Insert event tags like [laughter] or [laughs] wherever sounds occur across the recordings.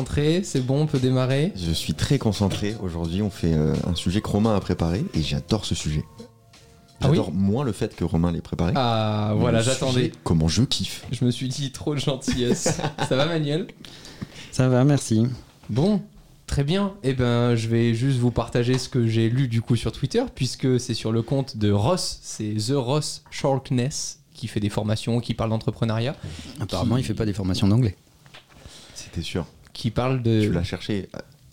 Concentré C'est bon, on peut démarrer Je suis très concentré. Aujourd'hui, on fait euh, un sujet que Romain a préparé et j'adore ce sujet. Ah oui J'adore moins le fait que Romain l'ait préparé. Ah, voilà, j'attendais. Comment je kiffe. Je me suis dit trop de gentillesse. [laughs] Ça va, Manuel? Ça va, merci. Bon, très bien. Eh ben, je vais juste vous partager ce que j'ai lu du coup sur Twitter, puisque c'est sur le compte de Ross, c'est The Ross Sharkness, qui fait des formations, qui parle d'entrepreneuriat, Apparemment, il fait pas des formations d'anglais. C'était sûr. Qui parle de. Tu l'as cherché.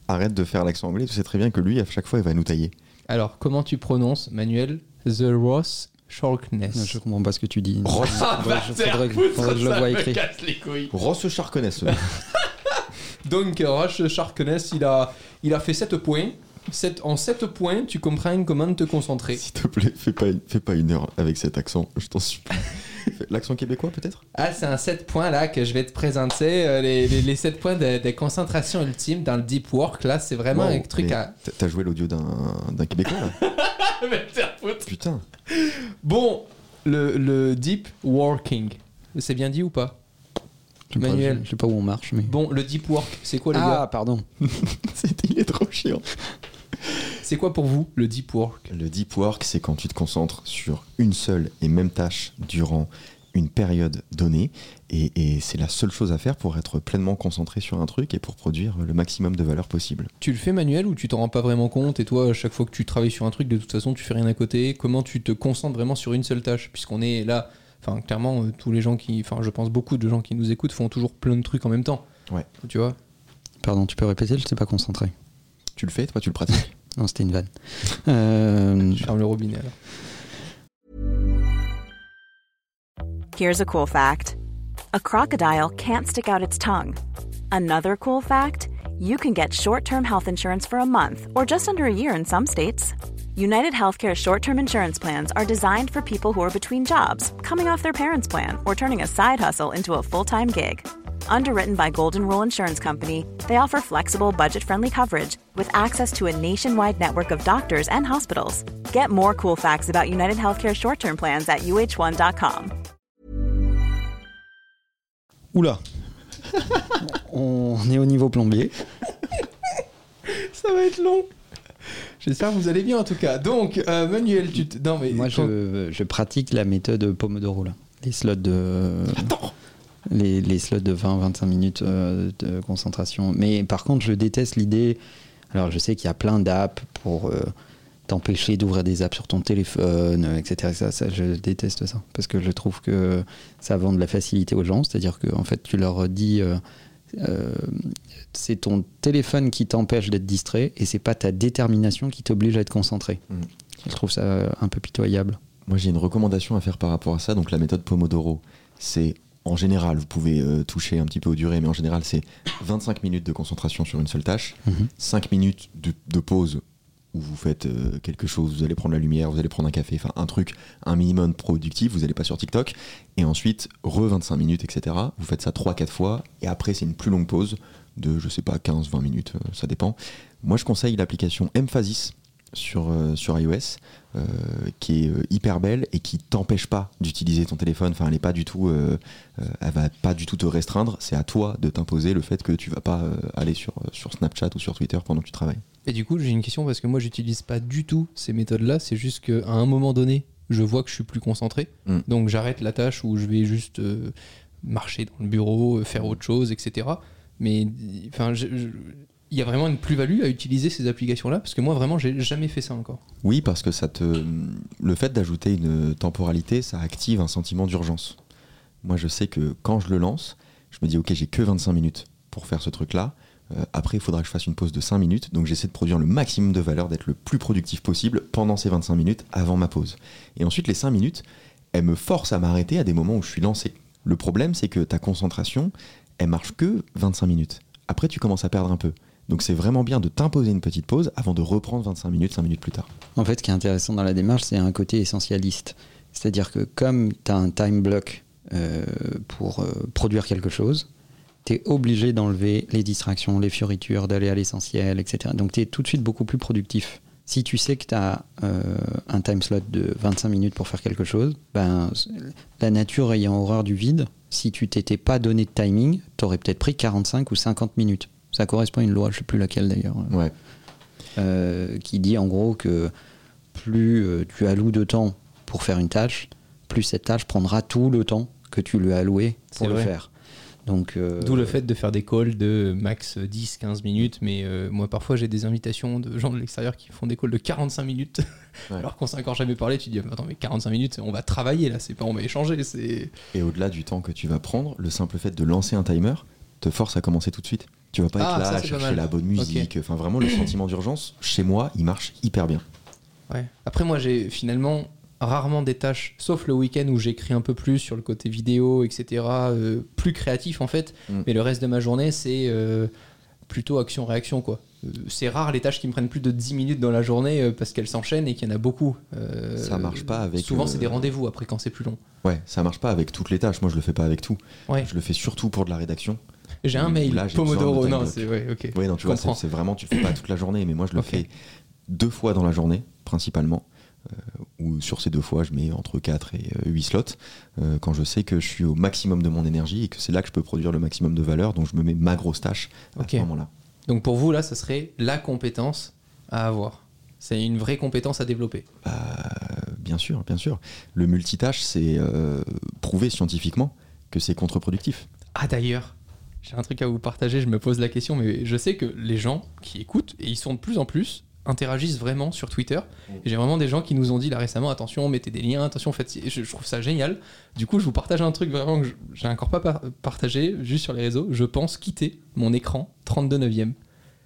Arrête de faire l'accent anglais. Tu sais très bien que lui, à chaque fois, il va nous tailler. Alors, comment tu prononces, Manuel The Ross Sharkness? Je comprends pas ce que tu dis. Ross, Faudrait- que je le écrit. Ross Charconès. [laughs] Donc, Ross Sharkness, il a, il a fait 7 points. Sept- en 7 points, tu comprends comment te concentrer. S'il te plaît, fais pas, une, fais pas une heure avec cet accent. Je t'en supplie. L'accent québécois, peut-être? Ah, c'est un 7 points là que je vais te présenter. euh, les, les, 7 points de, de concentration ultime dans le deep work. Là, c'est vraiment Wow, un truc à. t'as- joué l'audio d'un d'un Québécois, là? [laughs] Putain. Bon, le, le deep working. C'est bien dit ou pas? Manuel. Je sais pas où on marche, mais. Bon, le deep work, c'est quoi les ah, gars? pardon. [laughs] [laughs] C'était- Il est trop chiant. C'est quoi pour vous le deep work? Le deep work, c'est quand tu te concentres sur une seule et même tâche durant une période donnée. Et, et c'est la seule chose à faire pour être pleinement concentré sur un truc et pour produire le maximum de valeur possible. Tu le fais manuel ou tu t'en rends pas vraiment compte et toi, à chaque fois que tu travailles sur un truc, de toute façon, tu fais rien à côté? Comment tu te concentres vraiment sur une seule tâche? Puisqu'on est là, enfin, clairement, euh, tous les gens qui, enfin, je pense beaucoup de gens qui nous écoutent font toujours plein de trucs en même temps. Ouais. Tu vois? Pardon, tu peux répéter, je sais pas concentré. Tu le fais, toi, tu le pratiques [laughs] Non, c'était une vanne. Euh, Je le robinet alors. Here's a cool fact a crocodile can't stick out its tongue. Another cool fact you can get short term health insurance for a month or just under a year in some states. United Healthcare short term insurance plans are designed for people who are between jobs, coming off their parents' plan, or turning a side hustle into a full time gig. Underwritten by Golden Rule Insurance Company, they offer flexible, budget friendly coverage with access to a nationwide network of doctors and hospitals. Get more cool facts about United Healthcare short term plans at uh1.com. Oula [laughs] On est au niveau plombier. [laughs] Ça va être long. J'espère que vous allez bien en tout cas. Donc, euh, Manuel, tu te... Non mais... Moi, je, je pratique la méthode Pomodoro, là. Les slots de. Les, les slots de 20-25 minutes euh, de concentration. Mais par contre, je déteste l'idée. Alors, je sais qu'il y a plein d'apps pour euh, t'empêcher d'ouvrir des apps sur ton téléphone, euh, etc. Ça, ça, je déteste ça. Parce que je trouve que ça vend de la facilité aux gens. C'est-à-dire que, en fait, tu leur dis. euh, c'est ton téléphone qui t'empêche d'être distrait et c'est pas ta détermination qui t'oblige à être concentré. Mm. Je trouve ça un peu pitoyable. Moi, j'ai une recommandation à faire par rapport à ça. Donc, la méthode Pomodoro, c'est en général, vous pouvez euh, toucher un petit peu aux durées, mais en général, c'est 25 minutes de concentration sur une seule tâche, Mhm. 5 minutes de, de pause où vous faites euh, quelque chose, vous allez prendre la lumière, vous allez prendre un café, enfin un truc, un minimum productif, vous n'allez pas sur TikTok, et ensuite, re 25 minutes, etc. Vous faites ça 3-4 fois, et après, c'est une plus longue pause de, je sais pas, 15-20 minutes, euh, ça dépend. Moi, je conseille l'application Emphasis sur, sur iOS, euh, qui est euh, hyper belle et qui t'empêche pas d'utiliser ton téléphone. Enfin, elle est pas du tout, euh, euh, elle va pas du tout te restreindre. C'est à toi de t'imposer le fait que tu vas pas aller sur, sur Snapchat ou sur Twitter pendant que tu travailles. Et du coup, j'ai une question parce que moi, j'utilise pas du tout ces méthodes-là. C'est juste qu'à un moment donné, je vois que je suis plus concentré. Mm. Donc, j'arrête la tâche où je vais juste euh, marcher dans le bureau, faire autre chose, etc. Mais enfin, je- je- il y a vraiment une plus-value à utiliser ces applications-là parce que moi, vraiment, j'ai jamais fait ça encore. Oui, parce que le fait d'ajouter une temporalité, ça active un sentiment d'urgence. Moi, je sais que quand je le lance, je me dis ok, j'ai que 25 minutes pour faire ce truc-là. Euh, après, il faudra que je fasse une pause de 5 minutes. Donc, j'essaie de produire le maximum de valeur, d'être le plus productif possible pendant ces 25 minutes avant ma pause. Et ensuite, les 5 minutes, elles me forcent à m'arrêter à des moments où je suis lancé. Le problème, c'est que ta concentration, elle marche que 25 minutes. Après, tu commences à perdre un peu. Donc, c'est vraiment bien de t'imposer une petite pause avant de reprendre 25 minutes, 5 minutes plus tard. En fait, ce qui est intéressant dans la démarche, c'est un côté essentialiste. C'est-à-dire que comme tu as un time block euh, pour euh, produire quelque chose, tu es obligé d'enlever les distractions, les fioritures, d'aller à l'essentiel, etc. Donc tu es tout de suite beaucoup plus productif. Si tu sais que tu as un time slot de 25 minutes pour faire quelque chose, ben, la nature ayant horreur du vide, si tu t'étais pas donné de timing, tu aurais peut-être pris 45 ou 50 minutes. Ça correspond à une loi, je sais plus laquelle d'ailleurs, Ouais. euh, qui dit en gros que plus euh, tu alloues de temps pour faire une tâche, plus cette tâche prendra tout le temps que tu lui as alloué pour le vrai. faire. Donc, euh, D'où le fait de faire des calls de max 10-15 minutes, mais euh, moi parfois j'ai des invitations de gens de l'extérieur qui font des calls de 45 minutes, Ouais. [laughs] alors qu'on s'est encore jamais parlé, tu te dis attends mais 45 minutes on va travailler là, c'est pas on va échanger, c'est... Et au-delà du temps que tu vas prendre, le simple fait de lancer un timer te force à commencer tout de suite. Tu vas pas Ah, être ça, là à chercher la bonne musique. Enfin, vraiment, le sentiment d'urgence, chez moi, il marche hyper bien. Ouais. Après, moi, j'ai finalement rarement des tâches, sauf le week-end où j'écris un peu plus sur le côté vidéo, etc., euh, plus créatif en fait. Mm. Mais le reste de ma journée, c'est euh, plutôt action-réaction, quoi. Euh, c'est rare les tâches qui me prennent plus de 10 minutes dans la journée parce qu'elles s'enchaînent et qu'il y en a beaucoup. Ça marche pas avec, Souvent, c'est des rendez-vous après quand c'est plus long. Ouais, ça marche pas avec toutes les tâches. Moi, je le fais pas avec tout. Ouais. Je le fais surtout pour de la rédaction. J'ai un Là, mail, besoin Pomodoro, non, c'est ouais, ok. Oui, non, tu vois, c'est vraiment, tu le fais pas toute la journée, mais moi, je le fais deux fois dans la journée, principalement. euh, où sur ces deux fois, je mets entre 4 et 8 slots, euh, quand je sais que je suis au maximum de mon énergie et que c'est là que je peux produire le maximum de valeur, donc je me mets ma grosse tâche à ce moment-là. Donc pour vous, là, ça serait la compétence à avoir. C'est une vraie compétence à développer. Bah, bien sûr, bien sûr. Le multitâche, c'est euh, prouvé scientifiquement que c'est contre-productif. Ah d'ailleurs, j'ai un truc à vous partager, je me pose la question, mais je sais que les gens qui écoutent, et ils sont de plus en plus, interagissent vraiment sur Twitter. Et j'ai vraiment des gens qui nous ont dit là récemment, attention, mettez des liens, attention, faites... Je, je trouve ça génial. Du coup, je vous partage un truc vraiment que j'ai encore pas par- partagé, juste sur les réseaux. Je pense quitter mon écran 32 neuvième.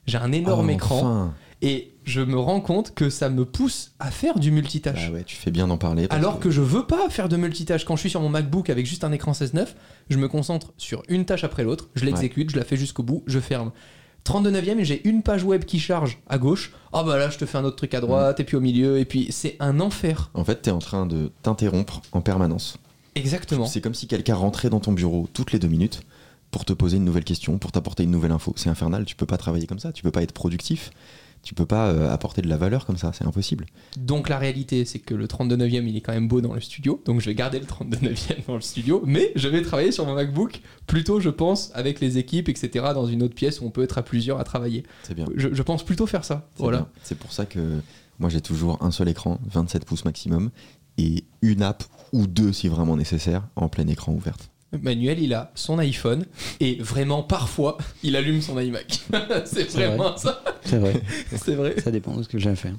J'ai un énorme Ah, écran enfin. et je me rends compte que ça me pousse à faire du multitâche. Bah ouais, tu fais bien d'en parler. Alors que je veux pas faire de multitâche. Quand je suis sur mon MacBook avec juste un écran 16.9, je me concentre sur une tâche après l'autre, je l'exécute, je la fais jusqu'au bout, je ferme. 32 neuvième et j'ai une page web qui charge à gauche. Ah bah là, je te fais un autre truc à droite, et puis au milieu, et puis c'est un enfer. En fait, tu es en train de t'interrompre en permanence. Exactement. C'est comme si quelqu'un rentrait dans ton bureau toutes les deux minutes pour te poser une nouvelle question, pour t'apporter une nouvelle info. C'est infernal, tu peux pas travailler comme ça, tu peux pas être productif, tu peux pas euh, apporter de la valeur comme ça, c'est impossible. Donc la réalité, c'est que le 32 neuvième, il est quand même beau dans le studio. Donc je vais garder le 32 neuvième dans le studio, mais je vais travailler sur mon MacBook plutôt, je pense, avec les équipes, etc., dans une autre pièce où on peut être à plusieurs à travailler. C'est bien. Je, je pense plutôt faire ça. C'est Voilà. C'est pour ça que moi j'ai toujours un seul écran, 27 pouces maximum, et une app ou deux si vraiment nécessaire, en plein écran ouverte. Manuel, il a son iPhone et vraiment parfois il allume son iMac. [laughs] c'est C'est vraiment ça. C'est vrai, [laughs] C'est vrai. ça dépend de ce que j'ai fait.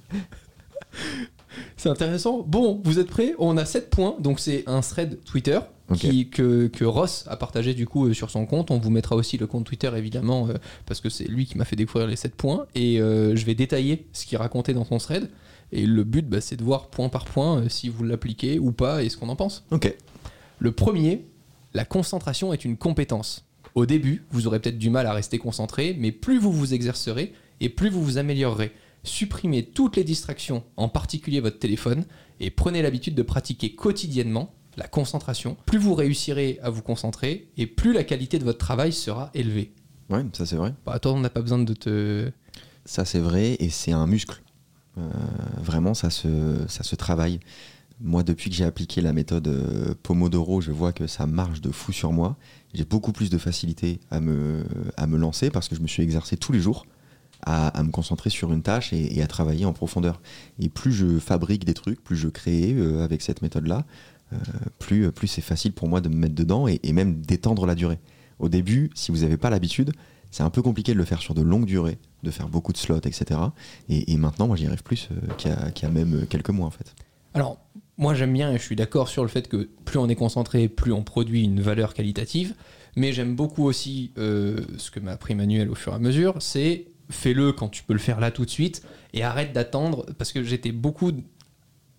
C'est intéressant. Bon, vous êtes prêts? On a 7 points. Donc c'est un thread Twitter qui, que, que Ross a partagé du coup euh, sur son compte. On vous mettra aussi le compte Twitter évidemment euh, parce que c'est lui qui m'a fait découvrir les 7 points. Et euh, je vais détailler ce qu'il racontait dans son thread. Et le but, bah, c'est de voir point par point euh, si vous l'appliquez ou pas et ce qu'on en pense. Ok. Le premier, la concentration est une compétence. Au début, vous aurez peut-être du mal à rester concentré, mais plus vous vous exercerez et plus vous vous améliorerez. Supprimez toutes les distractions, en particulier votre téléphone, et prenez l'habitude de pratiquer quotidiennement la concentration. Plus vous réussirez à vous concentrer, et plus la qualité de votre travail sera élevée. Ouais, ça c'est vrai. Bah, toi, on n'a pas besoin de te... Ça c'est vrai et c'est un muscle. Euh, vraiment, ça se, ça se travaille. Moi, depuis que j'ai appliqué la méthode euh, Pomodoro, je vois que ça marche de fou sur moi. J'ai beaucoup plus de facilité à me, à me lancer parce que je me suis exercé tous les jours à, me concentrer sur une tâche et, à travailler en profondeur. Et plus je fabrique des trucs, plus je crée euh, avec cette méthode-là, euh, plus, plus c'est facile pour moi de me mettre dedans et, même d'étendre la durée. Au début, si vous n'avez pas l'habitude, c'est un peu compliqué de le faire sur de longues durées, de faire beaucoup de slots, etc. Et, maintenant, moi, j'y arrive plus euh, qu'il y, a- même euh, quelques mois, en fait. Alors, moi j'aime bien et je suis d'accord sur le fait que plus on est concentré, plus on produit une valeur qualitative. Mais j'aime beaucoup aussi euh, ce que m'a appris Manuel au fur et à mesure, c'est fais-le quand tu peux le faire là tout de suite et arrête d'attendre parce que j'étais beaucoup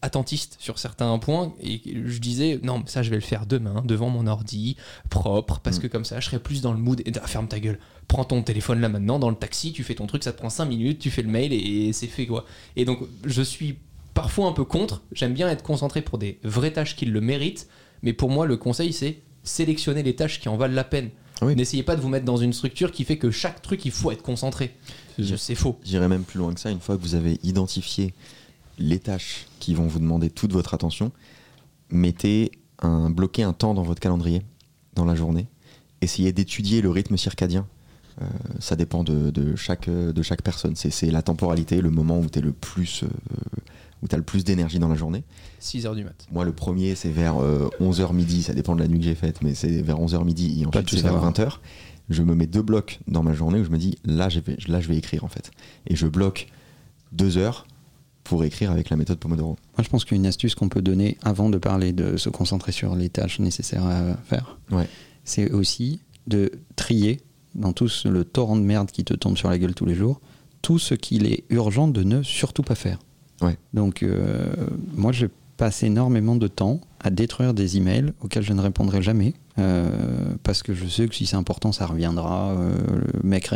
attentiste sur certains points et je disais non mais ça je vais le faire demain devant mon ordi propre parce Mm. que comme ça je serai plus dans le mood. Et ah, ferme ta gueule. Prends ton téléphone là maintenant dans le taxi tu fais ton truc ça te prend 5 minutes tu fais le mail et c'est fait quoi. Et donc je suis parfois un peu contre. J'aime bien être concentré pour des vraies tâches qui le méritent mais pour moi le conseil c'est sélectionner les tâches qui en valent la peine Oui. n'essayez pas de vous mettre dans une structure qui fait que chaque truc il faut être concentré c'est faux J'irai même plus loin que ça. Une fois que vous avez identifié les tâches qui vont vous demander toute votre attention, mettez un, bloquez un temps dans votre calendrier. dans la journée. Essayez d'étudier le rythme circadien. Euh, ça dépend de, de chaque, de chaque personne. C'est la temporalité, le moment où tu le plus, euh, où as le plus d'énergie dans la journée. 6h du mat. Moi, le premier, c'est vers 11h midi. Ça dépend de la nuit que j'ai faite, mais c'est vers 11h midi. Et ensuite, c'est vers savoir. 20h. Je me mets deux blocs dans ma journée où je me dis, là, je vais, là, je vais écrire en fait. Et je bloque deux heures pour écrire avec la méthode Pomodoro. Moi, je pense qu'une astuce qu'on peut donner avant de parler de se concentrer sur les tâches nécessaires à faire, Ouais. c'est aussi de trier dans tout ce- le torrent de merde qui te tombe sur la gueule tous les jours, tout ce qu'il est urgent de ne surtout pas faire. Donc, euh, moi, je passe énormément de temps à détruire des emails auxquels je ne répondrai jamais, euh, parce que je sais que si c'est important, ça reviendra, euh, le mec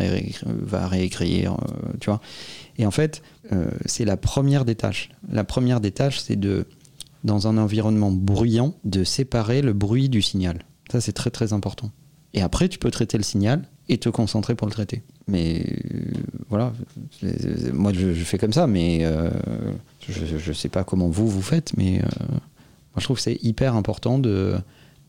va réécrire, tu vois. Et en fait, c'est la première des tâches. La première des tâches, c'est de, dans un environnement bruyant, de séparer le bruit du signal. Ça, c'est très très important. Et après, tu peux traiter le signal et te concentrer pour le traiter. Mais euh, voilà, moi je, je fais comme ça, mais euh, je ne sais pas comment vous vous faites, mais euh, moi je trouve que c'est hyper important de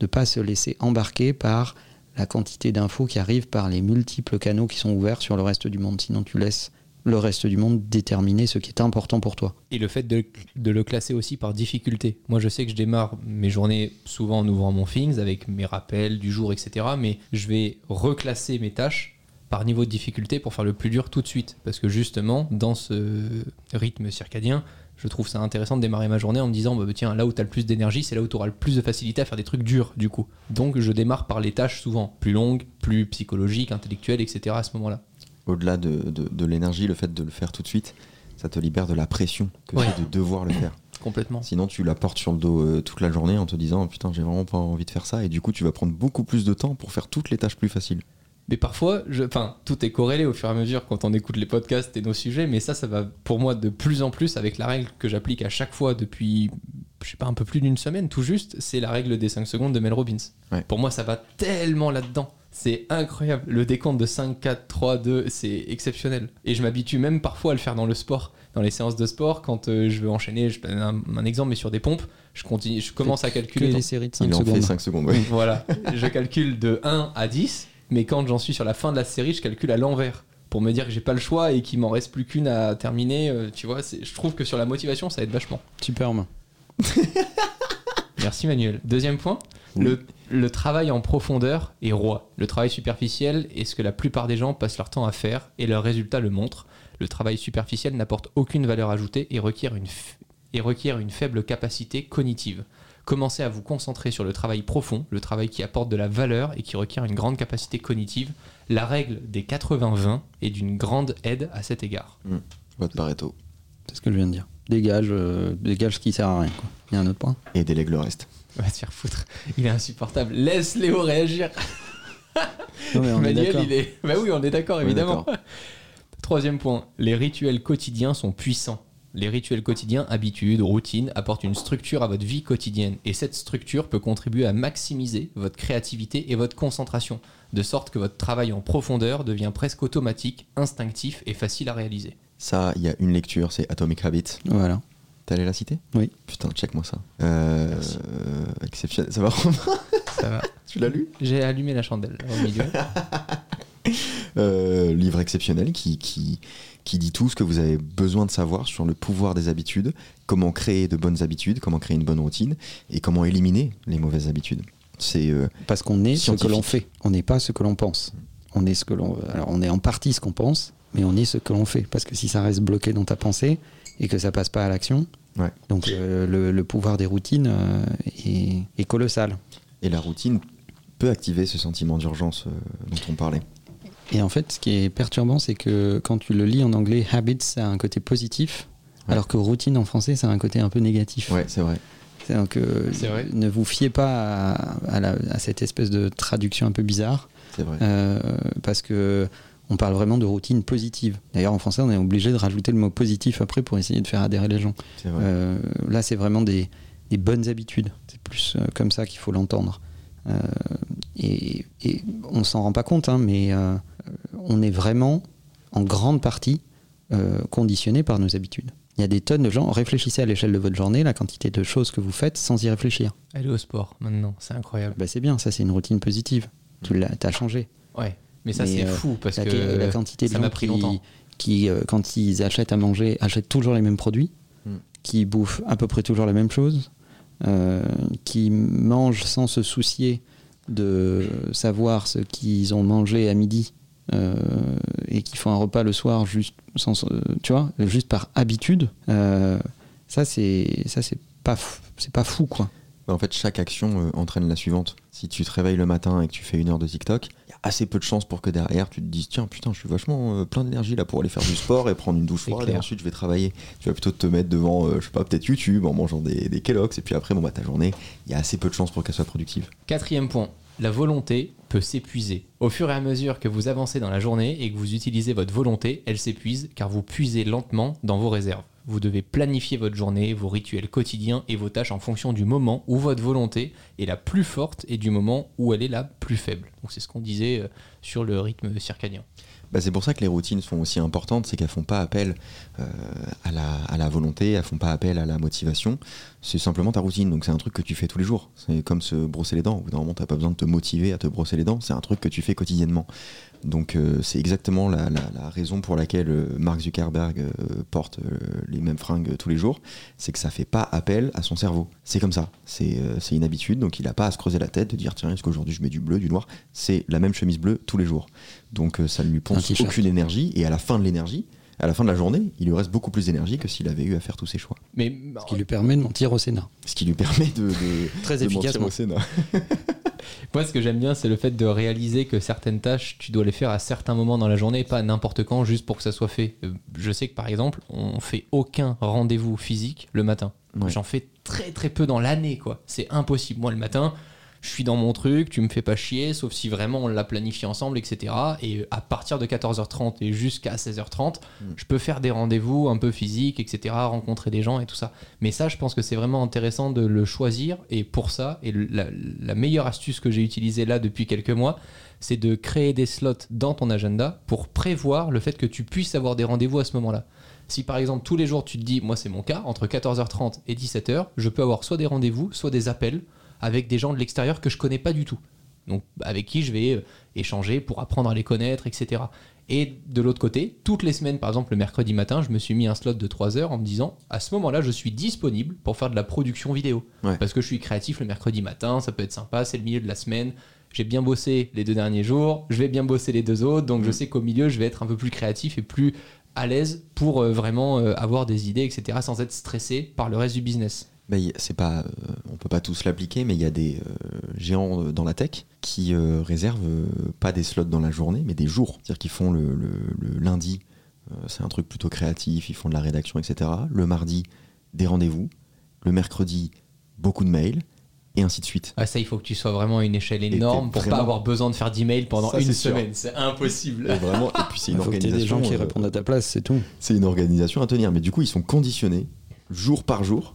ne pas se laisser embarquer par la quantité d'infos qui arrivent par les multiples canaux qui sont ouverts sur le reste du monde. Sinon, tu laisses le reste du monde déterminer ce qui est important pour toi. Et le fait de, de le classer aussi par difficulté. Moi, je sais que je démarre mes journées souvent en ouvrant mon Things avec mes rappels du jour, etc. Mais je vais reclasser mes tâches par niveau de difficulté pour faire le plus dur tout de suite. Parce que justement, dans ce rythme circadien, je trouve ça intéressant de démarrer ma journée en me disant, bah, tiens, là où tu as le plus d'énergie, c'est là où tu auras le plus de facilité à faire des trucs durs, du coup. Donc, je démarre par les tâches souvent plus longues, plus psychologiques, intellectuelles, etc. à ce moment-là. Au-delà de, de- de l'énergie, le fait de le faire tout de suite, ça te libère de la pression que Ouais. c'est de devoir le faire. [coughs] Complètement. Sinon, tu la portes sur le dos euh, toute la journée en te disant putain, j'ai vraiment pas envie de faire ça. Et du coup, tu vas prendre beaucoup plus de temps pour faire toutes les tâches plus faciles. Mais parfois, je, enfin, tout est corrélé au fur et à mesure quand on écoute les podcasts et nos sujets, mais ça, ça va pour moi de plus en plus avec la règle que j'applique à chaque fois depuis, je sais pas, un peu plus d'une semaine, tout juste, c'est la règle des 5 secondes de Mel Robbins. Ouais. Pour moi, ça va tellement là-dedans. C'est incroyable. Le décompte de 5, 4, 3, 2, c'est exceptionnel. Et je m'habitue même parfois à le faire dans le sport, dans les séances de sport, quand euh, je veux enchaîner, je donne un, un exemple, mais sur des pompes, je, continue, je commence à calculer. les séries de 5 Il en secondes. fait 5 secondes. ouais. voilà, je calcule de 1 à 10, mais quand j'en suis sur la fin de la série, je calcule à l'envers pour me dire que j'ai pas le choix et qu'il m'en reste plus qu'une à terminer. euh, tu vois, c'est- je trouve que sur la motivation, ça aide vachement. Superbe. [laughs] Merci Manuel. Deuxième point, le, le travail en profondeur est roi. Le travail superficiel est ce que la plupart des gens passent leur temps à faire et leurs résultats le montrent. Le travail superficiel n'apporte aucune valeur ajoutée et requiert une, f- et requiert une faible capacité cognitive. Commencez à vous concentrer sur le travail profond, le travail qui apporte de la valeur et qui requiert une grande capacité cognitive. La règle des 80-20 est d'une grande aide à cet égard. Votre Pareto. C'est ce que je viens de dire. Dégage, euh, dégage ce qui sert à rien. quoi. Il y a un autre point Et délègue le reste. Va se faire foutre. Il est insupportable. Laisse Léo réagir. [laughs] Non, mais on est Manuel, il est. Bah oui, on est d'accord, On est évidemment. Troisième point, les rituels quotidiens sont puissants. Les rituels quotidiens, habitudes, routines, apportent une structure à votre vie quotidienne. Et cette structure peut contribuer à maximiser votre créativité et votre concentration, de sorte que votre travail en profondeur devient presque automatique, instinctif et facile à réaliser. Ça, il y a une lecture, c'est Atomic Habits. Voilà. T'allais la citer? Oui. Putain, check-moi ça. Euh, Merci. euh, exceptionnel. Ça va Romain [laughs] Ça va. Tu l'as lu? J'ai allumé la chandelle au milieu. [laughs] Euh, livre exceptionnel qui, qui, qui dit tout ce que vous avez besoin de savoir sur le pouvoir des habitudes, comment créer de bonnes habitudes, comment créer une bonne routine et comment éliminer les mauvaises habitudes. C'est euh, Parce qu'on est ce que l'on fait. On n'est pas ce que l'on pense. On est ce que l'on. Alors on est en partie ce qu'on pense, mais on est ce que l'on fait. Parce que si ça reste bloqué dans ta pensée et que ça passe pas à l'action, Ouais. donc euh, le, le pouvoir des routines euh, est, est colossal. et la routine peut activer ce sentiment d'urgence dont on parlait. Et en fait, ce qui est perturbant, c'est que quand tu le lis en anglais, habits, ça a un côté positif, Ouais. alors que routine en français, ça a un côté un peu négatif. Ouais, c'est vrai. Que C'est vrai. ne vous fiez pas à, à la- à cette espèce de traduction un peu bizarre. C'est vrai. Euh, parce que on parle vraiment de routine positive. D'ailleurs, en français, on est obligé de rajouter le mot positif après pour essayer de faire adhérer les gens. C'est vrai. Euh, là, c'est vraiment des, des bonnes habitudes. C'est plus euh, comme ça qu'il faut l'entendre. Euh, et, et on s'en rend pas compte, hein, mais euh, on est vraiment en grande partie euh, conditionné par nos habitudes. Il y a des tonnes de gens. Réfléchissez à l'échelle de votre journée, la quantité de choses que vous faites sans y réfléchir. Aller au sport maintenant, c'est incroyable. Bah, c'est bien, ça c'est une routine positive. Tu l'as, t'as changé. Ouais, mais ça c'est euh, fou parce la, que la quantité de ça gens pris qui, longtemps. qui, euh, quand ils achètent à manger, achètent toujours les mêmes produits, Mm. qui bouffent à peu près toujours la même chose, euh, qui mangent sans se soucier de savoir ce qu'ils ont mangé à midi euh, et qui font un repas le soir juste sans, euh, tu vois, juste par habitude. euh, ça c'est ça c'est pas fou- c'est pas fou quoi. Bah, En fait, chaque action euh, entraîne la suivante. Si tu te réveilles le matin et que tu fais une heure de TikTok, il y a assez peu de chances pour que derrière tu te dises tiens putain je suis vachement euh, plein d'énergie là pour aller faire du sport et prendre une douche froide clair. et ensuite je vais travailler. Tu vas plutôt te mettre devant euh, je sais pas peut-être YouTube en mangeant des, des Kellogg's et puis après bon bah ta journée il y a assez peu de chances pour qu'elle soit productive. Quatrième point, la volonté peut s'épuiser. Au fur et à mesure que vous avancez dans la journée et que vous utilisez votre volonté, elle s'épuise car vous puisez lentement dans vos réserves. Vous devez planifier votre journée, vos rituels quotidiens et vos tâches en fonction du moment où votre volonté est la plus forte et du moment où elle est la plus faible. Donc c'est ce qu'on disait euh, sur le rythme circadien. Bah, c'est pour ça que les routines sont aussi importantes, c'est qu'elles font pas appel euh, à, la, volonté, elles font pas appel à la motivation. C'est simplement ta routine, donc c'est un truc que tu fais tous les jours. C'est comme se brosser les dents. Au bout d'un moment, t'as pas besoin de te motiver à te brosser les dents. C'est un truc que tu fais quotidiennement. Donc euh, c'est exactement la, raison pour laquelle euh, Mark Zuckerberg porte les mêmes fringues tous les jours. C'est que ça fait pas appel à son cerveau. C'est comme ça. C'est une habitude, donc il a pas à se creuser la tête de dire tiens est-ce qu'aujourd'hui je mets du bleu, du noir? C'est la même chemise bleue tous les jours. Donc euh, ça ne lui pense aucune énergie et à la fin de l'énergie, à la fin de la journée, il lui reste beaucoup plus d'énergie que s'il avait eu à faire tous ses choix. Mais Ce qui lui permet de mentir au Sénat. Ce qui lui permet de, de [laughs] Très de mentir efficacement. au Sénat. [laughs] Moi, ce que j'aime bien, c'est le fait de réaliser que certaines tâches, tu dois les faire à certains moments dans la journée, pas n'importe quand, juste pour que ça soit fait. Euh, Je sais que par exemple, on fait aucun rendez-vous physique le matin. Ouais. J'en fais très très peu dans l'année, quoi. C'est impossible. Moi, le matin, je suis dans mon truc, tu me fais pas chier, sauf si vraiment on l'a planifié ensemble, etc. Et à partir de 14h30 et jusqu'à 16h30, Mm. je peux faire des rendez-vous un peu physiques, etc. Rencontrer des gens et tout ça. Mais ça, je pense que c'est vraiment intéressant de le choisir. Et pour ça, et la, la meilleure astuce que j'ai utilisée là depuis quelques mois, c'est de créer des slots dans ton agenda pour prévoir le fait que tu puisses avoir des rendez-vous à ce moment-là. Si par exemple tous les jours tu te dis, moi c'est mon cas, entre 14h30 et 17h, je peux avoir soit des rendez-vous, soit des appels avec des gens de l'extérieur que je connais pas du tout. Donc avec qui je vais euh, échanger pour apprendre à les connaître, etc. Et de l'autre côté, toutes les semaines, par exemple le mercredi matin, je me suis mis un slot de 3 heures en me disant, à ce moment-là, je suis disponible pour faire de la production vidéo. Ouais. Parce que je suis créatif le mercredi matin, ça peut être sympa, c'est le milieu de la semaine. J'ai bien bossé les deux derniers jours, je vais bien bosser les deux autres, donc je Mm. sais qu'au milieu, je vais être un peu plus créatif et plus à l'aise pour euh, vraiment euh, avoir des idées, etc., sans être stressé par le reste du business. Y- c'est pas, euh, on peut pas tous l'appliquer, mais il y a des euh, géants euh, dans la tech qui euh, réservent euh, pas des slots dans la journée, mais des jours. C'est-à-dire qu'ils font le, le- le lundi, euh, c'est un truc plutôt créatif, ils font de la rédaction, etc. Le mardi, des rendez-vous. Le mercredi, beaucoup de mails, et ainsi de suite. Ah, ça, il faut que tu sois vraiment à une échelle énorme pour vraiment- pas avoir besoin de faire d'emails pendant Ça, une semaine. C'est impossible. Et vraiment, et puis c'est Il [laughs] une faut que tu des organisation. gens qui euh, répondent à ta place, c'est tout. c'est une organisation à tenir. Mais du coup, ils sont conditionnés jour par jour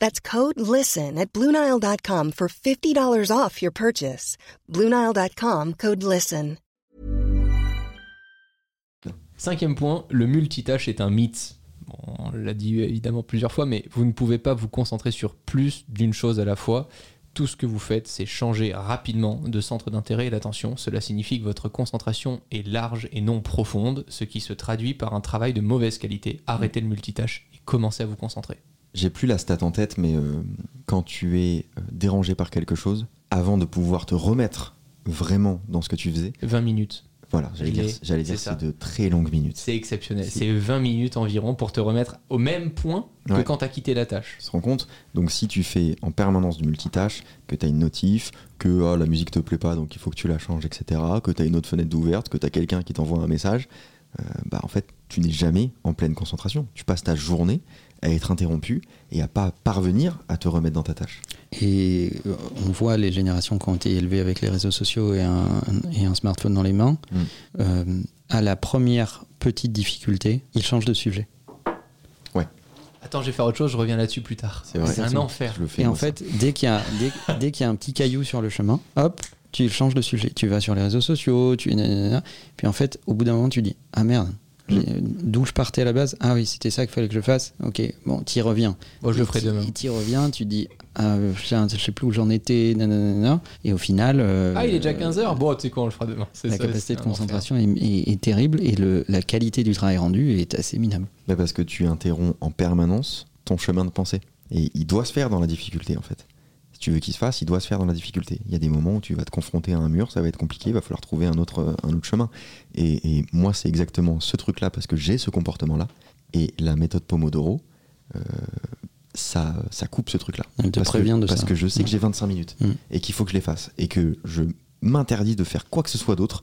That's code LISTEN at Bluenile.com for $50 off your purchase. Bluenile.com code LISTEN. Cinquième point, le multitâche est un mythe. On l'a dit évidemment plusieurs fois, mais vous ne pouvez pas vous concentrer sur plus d'une chose à la fois. Tout ce que vous faites, c'est changer rapidement de centre d'intérêt et d'attention. Cela signifie que votre concentration est large et non profonde, ce qui se traduit par un travail de mauvaise qualité. Arrêtez le multitâche et commencez à vous concentrer. J'ai plus la stat en tête, mais euh, quand tu es euh, dérangé par quelque chose, avant de pouvoir te remettre vraiment dans ce que tu faisais, 20 minutes. voilà, j'allais dire, j'allais dire c'est de très longues minutes. C'est exceptionnel. C'est- C'est 20 minutes environ pour te remettre au même point que Ouais. quand tu as quitté la tâche. Tu te rends compte? Donc si tu fais en permanence du multitâche, que tu as une notif, que ah, la musique te plaît pas, donc il faut que tu la changes, etc., que tu as une autre fenêtre d'ouverte, que tu as quelqu'un qui t'envoie un message, euh, bah en fait, tu n'es jamais en pleine concentration. Tu passes ta journée à être interrompu et à pas parvenir à te remettre dans ta tâche. Et euh, on voit les générations qui ont été élevées avec les réseaux sociaux et un, et un smartphone dans les mains. Mm. Euh, à la première petite difficulté, ils changent de sujet. Attends, je vais faire autre chose, je reviens là-dessus plus tard. C'est vrai. C'est un enfer. Je le fais. Et en ça. fait, dès qu'il y, a- dès, dès qu'il y a un petit caillou sur le chemin, hop, tu changes de sujet. Tu vas sur les réseaux sociaux, tu. Puis en fait, au bout d'un moment, tu dis Ah merde, d'où je partais à la base Ah oui, c'était ça qu'il fallait que je fasse. Ok, bon, t'y reviens. Moi, je le Et ferai demain. et T'y reviens, tu dis Ah, je sais plus où j'en étais, nanana. Et au final. euh, Ah, il est déjà 15h Bon, tu sais quoi, on le fera demain. La ça, capacité de concentration est, est- est terrible et le, la qualité du travail rendu est assez minable. Mais parce que tu interromps en permanence ton chemin de pensée. Et il doit se faire dans la difficulté, en fait. Si tu veux qu'il se fasse, il doit se faire dans la difficulté. Il y a des moments où tu vas te confronter à un mur, ça va être compliqué, il va falloir trouver un autre, un autre chemin. Et, et moi, c'est exactement ce truc-là, parce que j'ai ce comportement-là. Et la méthode Pomodoro, euh, ça, ça coupe ce truc-là. Elle te parce prévient que, de Parce ça. que je sais que j'ai 25 minutes Mm. et qu'il faut que je les fasse. Et que je m'interdis de faire quoi que ce soit d'autre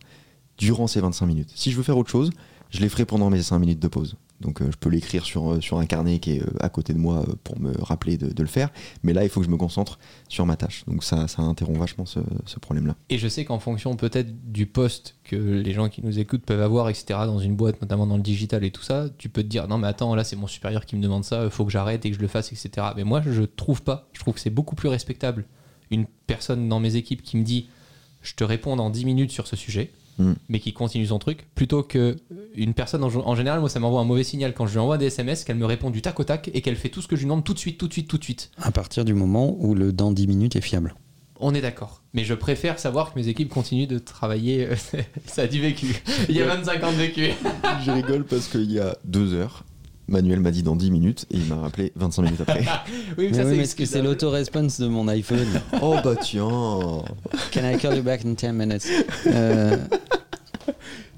durant ces 25 minutes. Si je veux faire autre chose, je les ferai pendant mes 5 minutes de pause. Donc euh, je peux l'écrire sur, euh, sur un carnet qui est euh, à côté de moi pour me rappeler de, le faire. Mais là, il faut que je me concentre sur ma tâche. Donc ça, interrompt vachement ce, ce problème-là. Et je sais qu'en fonction peut-être du poste que les gens qui nous écoutent peuvent avoir, etc., dans une boîte, notamment dans le digital et tout ça, tu peux te dire non mais attends, là c'est mon supérieur qui me demande ça, il faut que j'arrête et que je le fasse, etc. Mais moi je trouve pas, je trouve que c'est beaucoup plus respectable une personne dans mes équipes qui me dit je te réponds dans 10 minutes sur ce sujet, Mm. mais qui continue son truc, plutôt que une personne, en, en général, moi ça m'envoie un mauvais signal quand je lui envoie des SMS, qu'elle me répond du tac au tac et qu'elle fait tout ce que je lui demande tout de suite, tout de suite, tout de suite. À partir du moment où le dans 10 minutes est fiable. On est d'accord. Mais je préfère savoir que mes équipes continuent de travailler. [laughs] ça a du vécu. Il y a 25 ans de vécu. je rigole parce qu'il y a deux heures, Manuel m'a dit dans 10 minutes et il m'a rappelé 25 minutes après. [laughs] Oui, mais Mais ça, oui, c'est mais est-ce que c'est l'auto-response de mon iPhone. Oh bah tiens. Can I call you back in 10 minutes? Euh,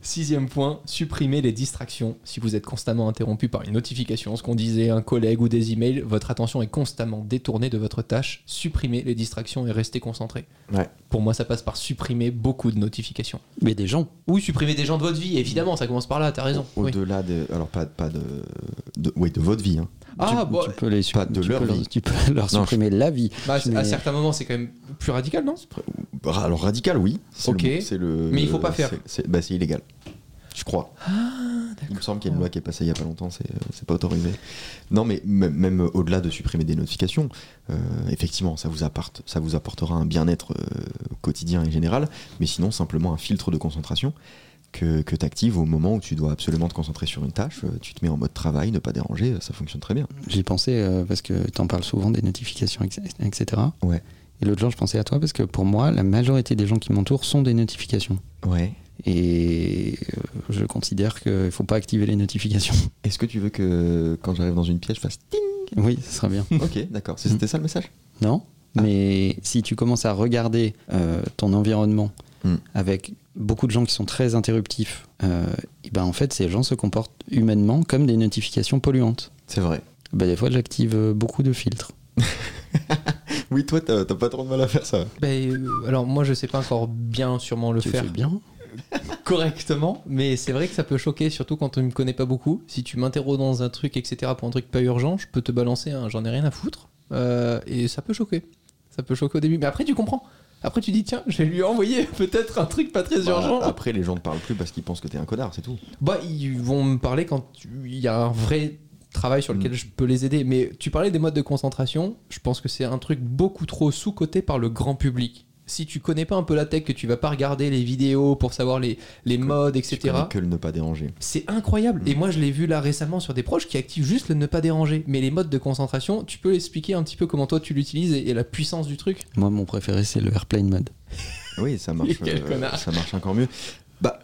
Sixième point, supprimer les distractions. Si vous êtes constamment interrompu par une notification, ce qu'on disait, un collègue ou des emails, votre attention est constamment détournée de votre tâche. Supprimez les distractions et restez concentré. Ouais. Pour moi, ça passe par supprimer beaucoup de notifications. Mais des gens. Ou supprimer des gens de votre vie, évidemment, ça commence par là, t'as raison. Oui. Au-delà de. Alors, pas, pas de, de. Oui, de votre vie. hein. Ah, tu, bon, tu peux les pas de tu leur peux leur- vie. tu peux [laughs] leur Non, supprimer la vie. bah, Mais- à certains moments, c'est quand même plus radical, non? Alors, radical, oui. Ok. le- C'est le. Mais il faut pas faire. c'est- bah, c'est illégal. Je crois. il me semble qu'il y a une loi qui est passée il y a pas longtemps, c'est c'est pas autorisé. Non, mais même, au-delà de supprimer des notifications, euh, effectivement, ça vous, apporte, ça vous apportera un bien-être euh, quotidien et général, mais sinon, simplement un filtre de concentration que, que tu actives au moment où tu dois absolument te concentrer sur une tâche. euh, Tu te mets en mode travail, ne pas déranger, ça fonctionne très bien. J'y pensais euh, parce que tu en parles souvent des notifications, etc. Ouais. Et l'autre jour, je pensais à toi parce que pour moi, la majorité des gens qui m'entourent sont des notifications. Ouais. Et euh, je considère qu'il ne faut pas activer les notifications. [laughs] Est-ce que tu veux que quand j'arrive dans une pièce, je fasse ting? Oui, ce sera bien. Ok, d'accord. C'était ça le message? Non Ah. Mais si tu commences à regarder euh, ton environnement Hmm. avec beaucoup de gens qui sont très interruptifs, euh, et ben en fait, ces gens se comportent humainement comme des notifications polluantes. C'est vrai. Ben, des fois, j'active beaucoup de filtres. [laughs] Oui, toi, t'as t'as pas trop de mal à faire ça. Ben, euh, Alors, moi, je sais pas encore bien sûrement le tu faire. fais bien. [laughs] correctement, mais c'est vrai que ça peut choquer, surtout quand on ne me connaît pas beaucoup. Si tu m'interroges dans un truc, etc., pour un truc pas urgent, je peux te balancer un j'en ai rien à foutre. Euh, et ça peut choquer. Ça peut choquer au début, mais après tu comprends. Après tu dis tiens, je vais lui envoyer [laughs] peut-être un truc pas très urgent. Bah, après, les gens ne parlent plus parce qu'ils pensent que t'es un connard, c'est tout. Bah ils vont me parler quand il y a un vrai travail sur lequel Mm. je peux les aider. Mais tu parlais des modes de concentration, je pense que c'est un truc beaucoup trop sous-coté par le grand public. Si tu connais pas un peu la tech, que tu vas pas regarder les vidéos pour savoir les, les modes, etc. que le ne pas déranger. C'est incroyable. Mm. Et moi, je l'ai vu là récemment sur des proches qui activent juste le ne pas déranger. Mais les modes de concentration, tu peux expliquer un petit peu comment toi tu l'utilises et, et la puissance du truc? Moi, mon préféré, c'est le airplane mode. Oui, ça marche. [laughs] Euh, ça marche encore mieux. Bah,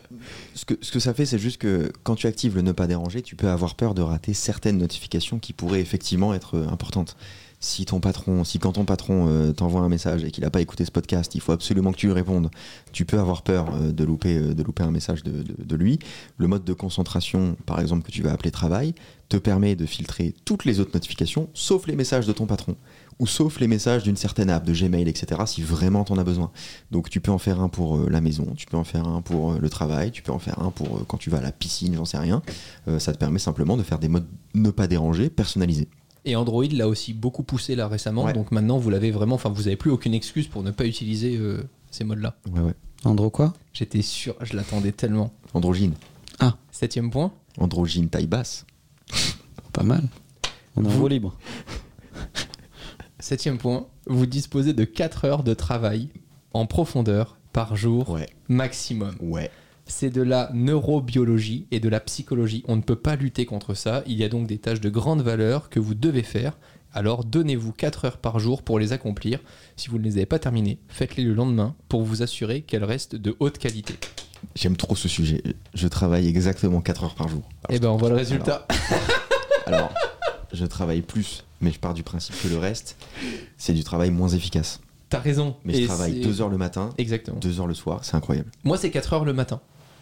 ce que, ce que ça fait, c'est juste que quand tu actives le ne pas déranger, tu peux avoir peur de rater certaines notifications qui pourraient effectivement être euh, importantes. Si ton patron, si quand ton patron euh, t'envoie un message et qu'il n'a pas écouté ce podcast, il faut absolument que tu lui répondes. Tu peux avoir peur euh, de louper, de louper un message de- de lui. Le mode de concentration, par exemple, que tu vas appeler travail, te permet de filtrer toutes les autres notifications, sauf les messages de ton patron, ou sauf les messages d'une certaine app, de Gmail, etc., si vraiment t'en as besoin. Donc tu peux en faire un pour euh, la maison, tu peux en faire un pour euh, le travail, tu peux en faire un pour euh, quand tu vas à la piscine, j'en sais rien. Euh, ça te permet simplement de faire des modes ne pas déranger, personnalisés. Et Android l'a aussi beaucoup poussé là récemment, Ouais. donc maintenant vous l'avez vraiment, enfin vous avez plus aucune excuse pour ne pas utiliser euh, ces modes-là. Ouais, ouais. Andro quoi? J'étais sûr, je l'attendais tellement. Androgyne. Septième point, Androgyne taille basse. Pas mal. On est en Vous- roue libre. Septième point, vous disposez de 4 heures de travail en profondeur par jour Ouais. maximum. Ouais. C'est de la neurobiologie et de la psychologie. On ne peut pas lutter contre ça. Il y a donc des tâches de grande valeur que vous devez faire. Alors donnez-vous 4 heures par jour pour les accomplir. Si vous ne les avez pas terminées, faites-les le lendemain pour vous assurer qu'elles restent de haute qualité. J'aime trop ce sujet. Je travaille exactement 4 heures par jour. Alors, Et ben on voit le résultat. [laughs] Alors, je travaille plus, mais je pars du principe que le reste, c'est du travail moins efficace. T'as raison. Mais Et je travaille c'est- 2 heures le matin, Exactement. 2 heures le soir, c'est incroyable. Moi c'est 4 heures le matin.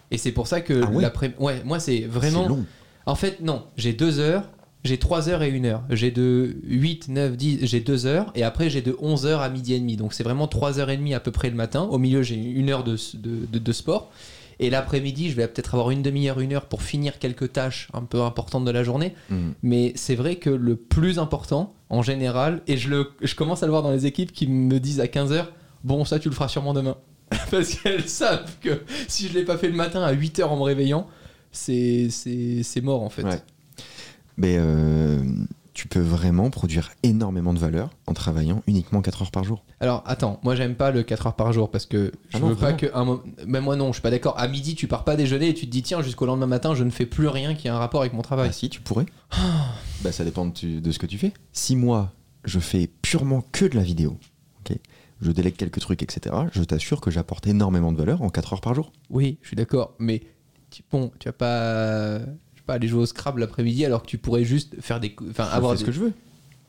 Et c'est pour ça que Ah ouais l'après... Ouais, moi c'est vraiment... Long. En fait, non, j'ai 2 heures, j'ai 3 heures et 1 heure. J'ai de 8, 9, 10, j'ai 2 heures, et après j'ai de 11 heures à midi et demi. Donc c'est vraiment 3 heures et demie à peu près le matin. Au milieu, j'ai une heure de, de, de- de sport. Et l'après-midi, je vais peut-être avoir une demi-heure, une heure pour finir quelques tâches un peu importantes de la journée. Mhm. Mais c'est vrai que le plus important, en général, et je, le, je commence à le voir dans les équipes qui me disent à 15h, bon, ça tu le feras sûrement demain. [laughs] Parce qu'elles savent que si je l'ai pas fait le matin à 8h en me réveillant, c'est mort en fait. Ouais. Mais euh, tu peux vraiment produire énormément de valeur en travaillant uniquement 4 heures par jour. Alors attends, moi j'aime pas le 4 heures par jour parce que je Ah non, veux pas que. Un, même moi non, je suis pas d'accord. À midi, tu pars pas déjeuner et tu te dis tiens, jusqu'au lendemain matin, je ne fais plus rien qui a un rapport avec mon travail. Ah si, tu pourrais. bah ça dépend de, ce que tu fais. Si moi, je fais purement que de la vidéo, ok, je délègue quelques trucs, etc., je t'assure que j'apporte énormément de valeur en 4 heures par jour. Oui, je suis d'accord, mais tu, bon, tu vas pas, pas aller jouer au Scrabble l'après-midi alors que tu pourrais juste faire des, enfin avoir ce des- que je veux.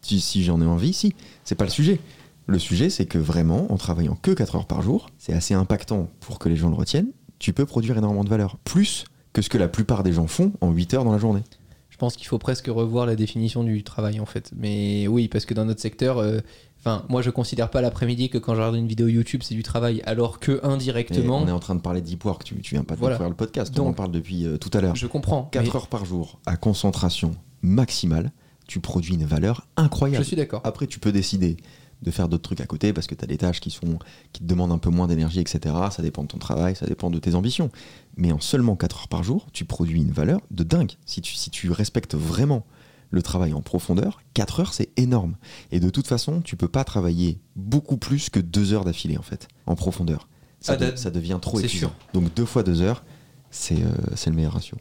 Si, si j'en ai envie, si. C'est pas le sujet. Le sujet, c'est que vraiment, en travaillant que 4 heures par jour, c'est assez impactant pour que les gens le retiennent. Tu peux produire énormément de valeur. Plus que ce que la plupart des gens font en 8 heures dans la journée. Je pense qu'il faut presque revoir la définition du travail en fait. Mais oui, parce que dans notre secteur, euh, enfin, moi je considère pas l'après-midi que quand je regarde une vidéo YouTube c'est du travail, alors que Et indirectement, on est en train de parler de deep work. Tu, tu viens pas de Voilà. découvrir le podcast. on en parle depuis euh, tout à l'heure. je comprends. 4 mais heures par jour à concentration maximale, tu produis une valeur Je incroyable. suis d'accord. Après, tu peux décider de faire d'autres trucs à côté parce que tu as des tâches qui, sont, qui te demandent un peu moins d'énergie, etc. Ça dépend de ton travail, ça dépend de tes ambitions. Mais en seulement 4 heures par jour, tu produis une valeur de dingue. Si tu, si tu respectes vraiment le travail en profondeur, 4 heures, c'est énorme. Et de toute façon, tu peux pas travailler beaucoup plus que 2 heures d'affilée, en fait, en profondeur. Ça, Ah, de- d'a- ça devient trop épuisant. sûr. Donc 2 fois 2 heures, c'est euh, c'est le meilleur ratio.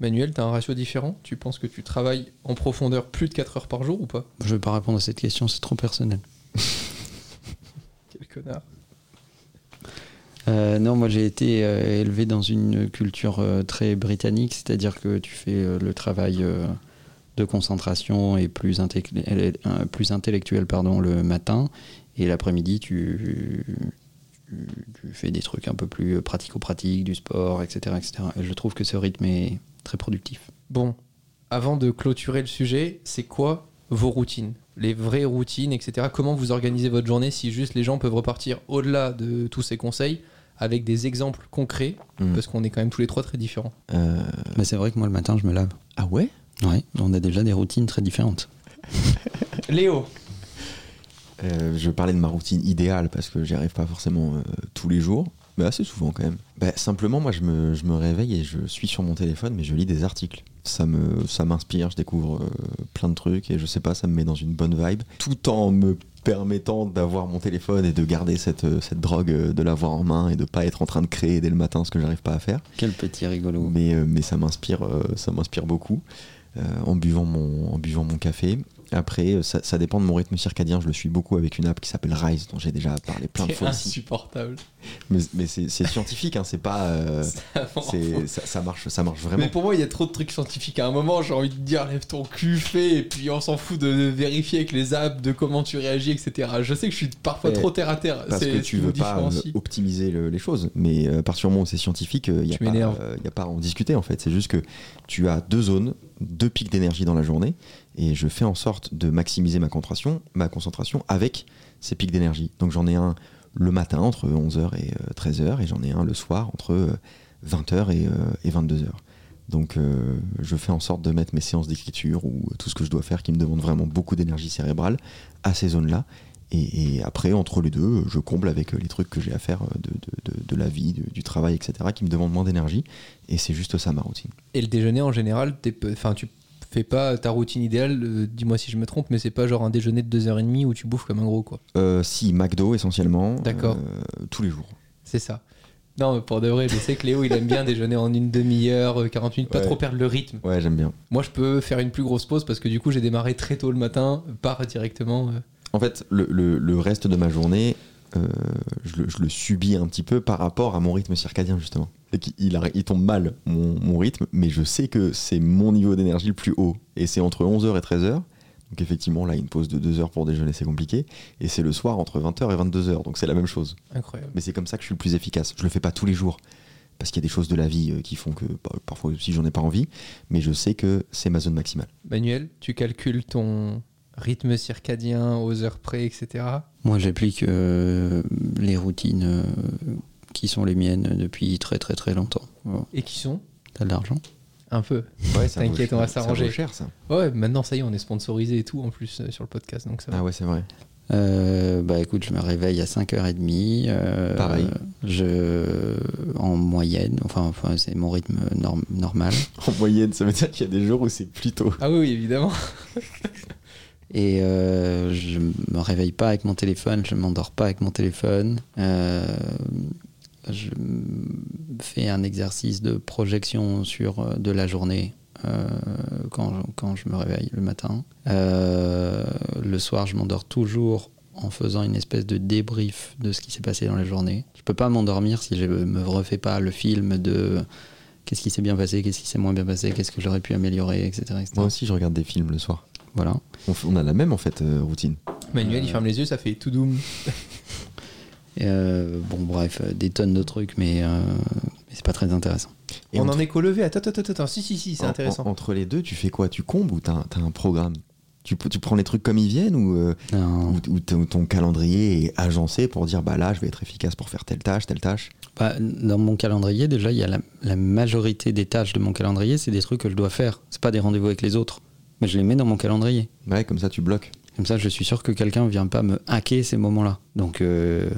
Manuel, t'as un ratio différent? Tu penses que tu travailles en profondeur plus de 4 heures par jour ou pas? Je vais pas répondre à cette question, c'est trop personnel. [laughs] Quel connard. Euh, non, moi j'ai été euh, élevé dans une culture euh, très britannique, c'est-à-dire que tu fais euh, le travail euh, de concentration et plus, intec- euh, plus intellectuel pardon, le matin, et l'après-midi tu, tu, tu fais des trucs un peu plus pratico-pratiques, du sport, etc., etc. Et je trouve que ce rythme est très productif. Bon, avant de clôturer le sujet, c'est quoi vos routines? Les vraies routines, etc. Comment vous organisez votre journée si juste les gens peuvent repartir au-delà de tous ces conseils avec des exemples concrets? Mhm. Parce qu'on est quand même tous les trois très différents. Euh, Mais c'est vrai que moi le matin je me lave. ah ouais? Ouais, on a déjà des routines très différentes. [laughs] Léo Euh, je parlais de ma routine idéale parce que j'y arrive pas forcément euh, tous les jours, mais assez souvent quand même. Bah, simplement, moi, je me, je me réveille et je suis sur mon téléphone, mais je lis des articles. Ça me, ça m'inspire, je découvre euh, plein de trucs et je sais pas, ça me met dans une bonne vibe, tout en me permettant d'avoir mon téléphone et de garder cette, cette drogue, de l'avoir en main et de pas être en train de créer dès le matin ce que j'arrive pas à faire. Quel petit rigolo. Mais, mais ça m'inspire, ça m'inspire beaucoup euh, en buvant mon, en buvant mon café. Après, euh, ça, ça dépend de mon rythme circadien. Je le suis beaucoup avec une app qui s'appelle Rise, dont j'ai déjà parlé plein de C'est fois ici. insupportable. Mais, mais c'est c'est scientifique, hein, c'est pas, euh, [laughs] c'est- ça, ça marche, ça marche vraiment. Mais pour moi, il y a trop de trucs scientifiques. À un moment, j'ai envie de dire lève ton cul, fais, et puis on s'en fout de vérifier avec les apps de comment tu réagis, etc. Je sais que je suis parfois trop terre à terre. Parce C'est que tu veux pas euh, optimiser le- les choses, mais à partir du moment où c'est scientifique, il n'y a, pas, y a pas à en discuter en fait. C'est juste que tu as deux zones, deux pics d'énergie dans la journée, et je fais en sorte de maximiser ma concentration, ma concentration avec ces pics d'énergie. Donc j'en ai un le matin entre 11h et 13h, et j'en ai un le soir entre 20h et, euh, et 22h. Donc euh, je fais en sorte de mettre mes séances d'écriture ou tout ce que je dois faire qui me demande vraiment beaucoup d'énergie cérébrale à ces zones-là. Et, après, entre les deux, je comble avec les trucs que j'ai à faire de, la vie, du, travail, etc., qui me demandent moins d'énergie. Et c'est juste ça ma routine. Et le déjeuner en général, enfin tu fais pas ta routine idéale, euh, dis-moi si je me trompe, mais c'est pas genre un déjeuner de 2h30 où tu bouffes comme un gros quoi. Euh, si, McDo essentiellement. D'accord. euh, tous les jours. C'est ça. Non, mais pour de vrai, je sais que Léo il aime bien déjeuner en une demi-heure, euh, 40 minutes, pas Ouais. trop perdre le rythme. Ouais, j'aime bien. Moi je peux faire une plus grosse pause parce que du coup j'ai démarré très tôt le matin, pas directement. euh, En fait, le, le- le reste de ma journée, euh, je, le, je le subis un petit peu par rapport à mon rythme circadien, justement. Qu'il il tombe mal, mon, mon rythme, mais je sais que c'est mon niveau d'énergie le plus haut. Et c'est entre 11h et 13h. Donc effectivement, là, une pause de 2 heures pour déjeuner, c'est compliqué. Et c'est le soir entre 20h et 22h. Donc c'est la même chose. incroyable. Mais c'est comme ça que je suis le plus efficace. Je le fais pas tous les jours. Parce qu'il y a des choses de la vie euh, qui font que bah, parfois aussi j'en ai pas envie. Mais je sais que c'est ma zone maximale. Manuel, tu calcules ton rythme circadien aux heures près, etc. Moi, j'applique euh, les routines euh, qui sont les miennes depuis très très très longtemps. Voilà. Et qui sont? T'as de l'argent? Un peu. Ouais, ça T'inquiète, on va s'arranger. vaut cher, ça. Ouais, maintenant ça y est, on est sponsorisé et tout en plus euh, sur le podcast, donc ça va. Ah ouais, c'est vrai. Euh, bah écoute, je me réveille à 5h30. euh, Pareil. Je, en moyenne, enfin, enfin c'est mon rythme norm- normal. [laughs] En moyenne, ça veut dire qu'il y a des jours où c'est plus tôt. Ah oui, oui, évidemment. [laughs] Et euh, je me réveille pas avec mon téléphone, je m'endors pas avec mon téléphone. Euh, je fais un exercice de projection sur euh, de la journée euh, quand, quand je me réveille le matin. Le soir, je m'endors toujours en faisant une espèce de débrief de ce qui s'est passé dans la journée. Je peux pas m'endormir si je me refais pas le film de qu'est-ce qui s'est bien passé, qu'est-ce qui s'est moins bien passé, qu'est-ce que j'aurais pu améliorer, etc. etc. Moi aussi, je regarde des films le soir. Voilà. On, a la même en fait euh, routine. Manuel, il ferme les yeux, ça fait tout doom. [laughs] Euh, bon, bref, euh, des tonnes de trucs, mais, euh, mais c'est pas très intéressant. Et on entre- en est qu'au levé. Attends, attends, attends, attends. Si, si, si, c'est en- intéressant. en- entre les deux, tu fais quoi? Tu combles ou t'as un- t'as un programme? Tu, tu prends les trucs comme ils viennent ou, euh, Non. ou, ou ton, ton calendrier est agencé pour dire bah là je vais être efficace pour faire telle tâche, telle tâche? Bah, dans mon calendrier, déjà, il y a la, la majorité des tâches de mon calendrier, c'est des trucs que je dois faire. C'est pas des rendez-vous avec les autres. Mais je les mets dans mon calendrier. Ouais, comme ça tu bloques. Comme ça, je suis sûr que quelqu'un vient pas me hacker ces moments-là. Donc, euh,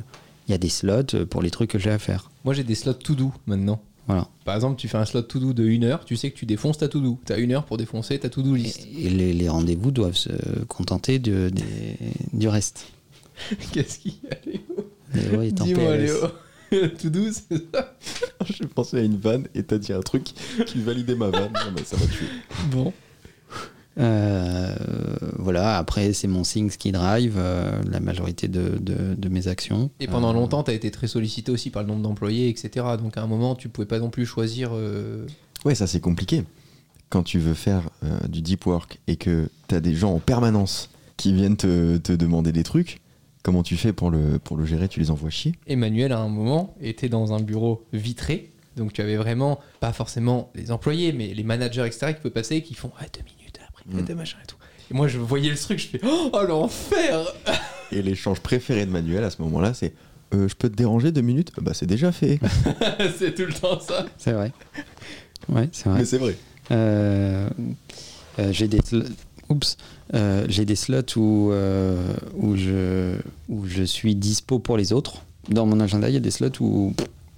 il y a des slots pour les trucs que j'ai à faire. Moi, j'ai des slots tout doux maintenant. Voilà. Par exemple, tu fais un slot to do de 1 heure, tu sais que tu défonces ta to do. T'as une heure pour défoncer ta to do list. Et, les, les rendez-vous doivent se contenter de- des- du reste. [laughs] Qu'est-ce qu'il y a, Léo? Léo est en Dis-moi, PLS. Léo. [laughs] to do, c'est ça? [laughs] J'ai pensé à une vanne et t'as dit un truc qui validait ma vanne. Non, mais ça m'a tué. Bon. Euh, voilà, après, c'est mon Things qui drive euh, la majorité de, de- de mes actions. Et pendant Euh, longtemps, t'as été très sollicité aussi par le nombre d'employés, etc. Donc à un moment, tu pouvais pas non plus choisir. euh, Ouais, ça c'est compliqué. Quand tu veux faire euh, du deep work et que t'as des gens en permanence qui viennent te, te demander des trucs, comment tu fais pour le, pour le gérer? Tu les envoies chier? Emmanuel, à un moment, était dans un bureau vitré. Donc tu avais vraiment, pas forcément les employés, mais les managers, etc., qui peuvent passer, qui font ah, deux minutes, Mm. et tout. Et moi, je voyais le truc, je fais oh, l'enfer [laughs] Et l'échange préféré de Manuel à ce moment-là, c'est Euh, Je peux te déranger deux minutes? Bah, c'est déjà fait. [laughs] C'est tout le temps ça. C'est vrai. Ouais, c'est vrai. Mais c'est vrai. Euh, euh, j'ai des oups Euh, j'ai des slots où euh, où je où je suis dispo pour les autres dans mon agenda il y a des slots où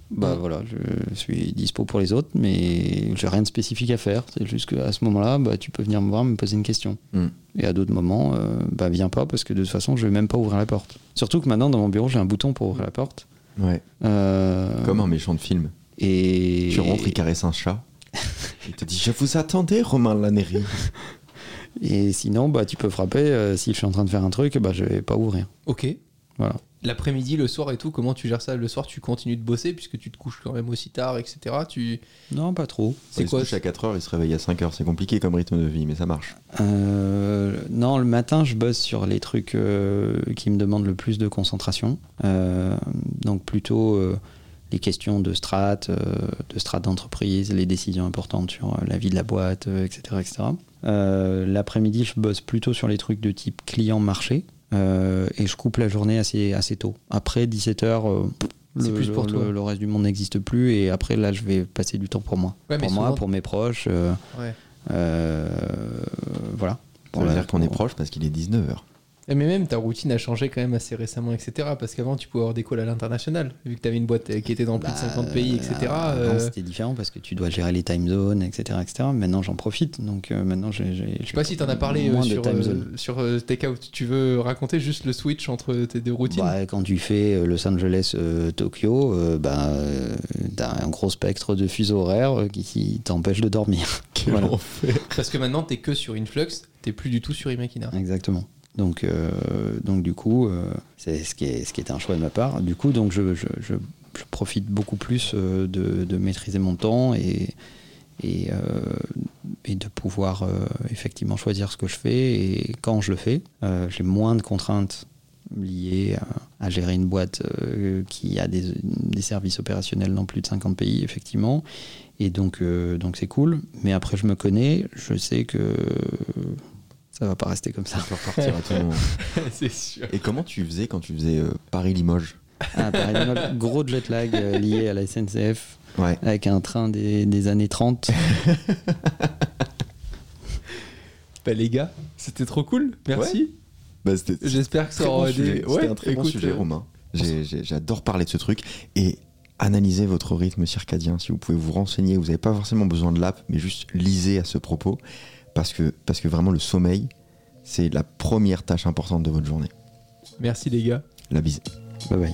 bah Mm. voilà je suis dispo pour les autres mais j'ai rien de spécifique à faire c'est juste qu'à ce moment là bah tu peux venir me voir me poser une question Mm. et à d'autres moments euh, bah viens pas parce que de toute façon je vais même pas ouvrir la porte surtout que maintenant dans mon bureau j'ai un bouton pour ouvrir la porte Ouais. Euh, Comme un méchant de film. et Tu rentres, il caresse un chat. Il te dit Je vous attendais, Romain Lannery. Et sinon, bah, tu peux frapper. euh, si je suis en train de faire un truc, bah, je vais pas ouvrir. Ok. Voilà. L'après-midi, le soir et tout, comment tu gères ça Le soir, tu continues de bosser puisque tu te couches quand même aussi tard, etc. Tu... Non, pas trop. C'est il quoi se couche à 4h, il se réveille à 5h. C'est compliqué comme rythme de vie, mais ça marche. Euh, non, le matin, je bosse sur les trucs euh, qui me demandent le plus de concentration. Euh, donc plutôt euh, les questions de strat, euh, de strat d'entreprise, les décisions importantes sur euh, la vie de la boîte, euh, etc. etc. Euh, L'après-midi, je bosse plutôt sur les trucs de type client-marché. Euh, et je coupe la journée assez, assez tôt. Après 17h, C'est Le, plus pour le- toi. le reste du monde n'existe plus et après là je vais passer du temps pour moi. Ouais, pour moi, souvent- pour mes proches. euh, Ouais. euh, voilà. Ça Pour veut dire qu'on est proche parce qu'il est 19h. Et Mais même ta routine a changé quand même assez récemment, etc. Parce qu'avant, tu pouvais avoir des calls à l'international, vu que tu avais une boîte euh, qui était dans plus de Bah, 50 pays, etc. Avant, euh, c'était différent parce que tu dois gérer les time zones, etc. etc. Maintenant, j'en profite. Donc euh, maintenant, j'ai. Je sais pas si t'en as parlé euh, sur, euh, sur euh, Takeout. Tu veux raconter juste le switch entre tes deux routines? Bah, quand tu fais euh, Los Angeles, euh, Tokyo, euh, bah, euh, t'as un gros spectre de fuseaux horaires euh, qui, qui t'empêche de dormir. [laughs] Voilà. Parce que maintenant, t'es que sur Influx, t'es plus du tout sur Imakina. Exactement. Donc, euh, donc du coup, euh, c'est ce qui, est, ce qui était un choix de ma part. Du coup, donc je, je, je- profite beaucoup plus euh, de, de maîtriser mon temps et, et, et de pouvoir effectivement choisir ce que je fais et quand je le fais. J'ai moins de contraintes liées à, à gérer une boîte qui a des, des services opérationnels dans plus de 50 pays, effectivement. Et donc, donc c'est cool. Mais après, je me connais, je sais que ça va pas rester comme ça. Ça peut repartir à tout moment. [laughs] c'est sûr. Et comment tu faisais quand tu faisais euh, Paris-Limoges? Ah, pareil, moi, [laughs] gros jet lag euh, lié à la SNCF Ouais. avec un train des, des années 30. [laughs] Bah, les gars, c'était trop cool. Merci. Bah, J'espère que ça aura. C'était Ouais, un très bon sujet, euh, Romain. J'adore parler de ce truc. Et analysez votre rythme circadien. Si vous pouvez vous renseigner, vous n'avez pas forcément besoin de l'app, mais juste lisez à ce propos. Parce que, parce que vraiment, le sommeil, c'est la première tâche importante de votre journée. Merci les gars. La bise. Bye bye.